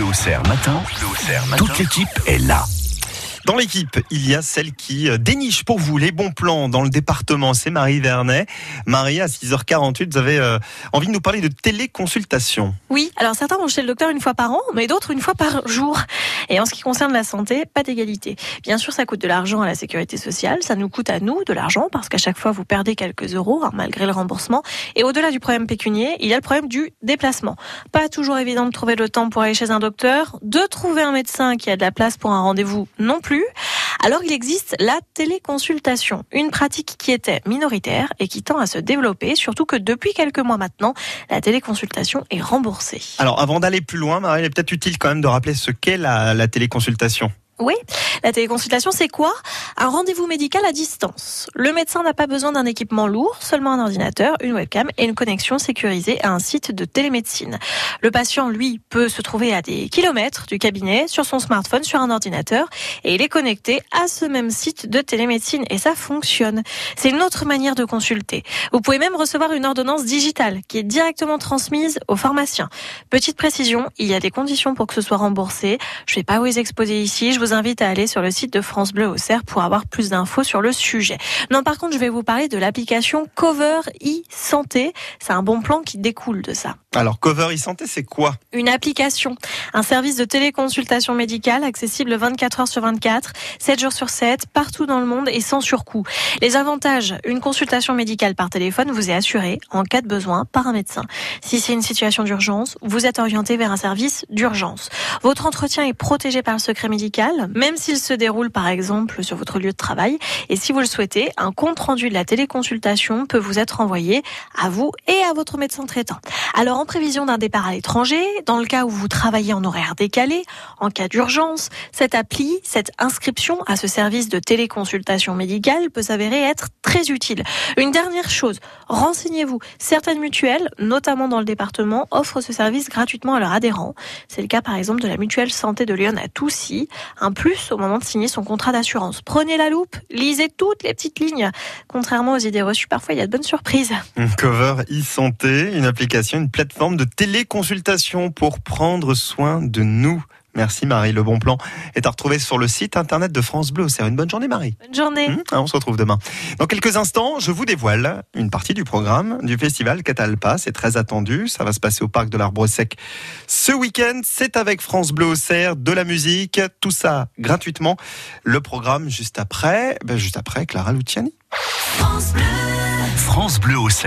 Bleu au Cerf matin. Toute l'équipe est là. Dans l'équipe, il y a celle qui euh, déniche pour vous les bons plans dans le département. C'est Marie Vernet. Marie, à 6h48, vous avez euh, envie de nous parler de téléconsultation. Oui, alors certains vont chez le docteur une fois par an, mais d'autres une fois par jour. Et en ce qui concerne la santé, pas d'égalité. Bien sûr, ça coûte de l'argent à la sécurité sociale, ça nous coûte à nous de l'argent parce qu'à chaque fois vous perdez quelques euros hein, malgré le remboursement. Et au-delà du problème pécunier, il y a le problème du déplacement. Pas toujours évident de trouver le temps pour aller chez un docteur, de trouver un médecin qui a de la place pour un rendez-vous non plus alors il existe la téléconsultation, une pratique qui était minoritaire et qui tend à se développer, surtout que depuis quelques mois maintenant, la téléconsultation est remboursée. Alors avant d'aller plus loin, Marie, il est peut-être utile quand même de rappeler ce qu'est la, la téléconsultation. Oui, la téléconsultation, c'est quoi? Un rendez-vous médical à distance. Le médecin n'a pas besoin d'un équipement lourd, seulement un ordinateur, une webcam et une connexion sécurisée à un site de télémédecine. Le patient, lui, peut se trouver à des kilomètres du cabinet, sur son smartphone, sur un ordinateur, et il est connecté à ce même site de télémédecine, et ça fonctionne. C'est une autre manière de consulter. Vous pouvez même recevoir une ordonnance digitale qui est directement transmise au pharmacien. Petite précision, il y a des conditions pour que ce soit remboursé. Je ne vais pas vous exposer ici, je vous invite à aller sur le site de France Bleu au Cerf pour avoir plus d'infos sur le sujet. Non, par contre, je vais vous parler de l'application Cover e-santé. C'est un bon plan qui découle de ça. Alors, Cover e-santé, c'est quoi? Une application, un service de téléconsultation médicale accessible 24 heures sur 24, 7 jours sur 7, partout dans le monde et sans surcoût. Les avantages, une consultation médicale par téléphone vous est assurée en cas de besoin par un médecin. Si c'est une situation d'urgence, vous êtes orienté vers un service d'urgence. Votre entretien est protégé par le secret médical, même s'il se déroule par exemple sur votre lieu de travail. Et si vous le souhaitez, un compte rendu de la téléconsultation peut vous être envoyé à vous et à votre médecin traitant. Alors en prévision d'un départ à l'étranger, dans le cas où vous travaillez en horaire décalé, en cas d'urgence, cette appli, cette inscription à ce service de téléconsultation médicale peut s'avérer être très utile. Une dernière chose, renseignez-vous. Certaines mutuelles, notamment dans le département, offrent ce service gratuitement à leurs adhérents. C'est le cas par exemple de la mutuelle santé de Lyon à Toussy. Un plus au moment de signer son contrat d'assurance. Prenez la loupe, lisez toutes les petites lignes. Contrairement aux idées reçues, parfois il y a de bonnes surprises. Cover e-santé, une application, une plateforme de téléconsultation pour prendre soin de nous. Merci Marie, le bon plan est à retrouver sur le site internet de France Bleu. C'est une bonne journée Marie. Bonne journée. Mmh, on se retrouve demain. Dans quelques instants, je vous dévoile une partie du programme du festival Catalpa. C'est très attendu. Ça va se passer au parc de l'Arbre Sec ce week-end. C'est avec France Bleu au Cerf, de la musique, tout ça gratuitement. Le programme juste après, ben juste après Clara Luciani. France Bleu au Cerf.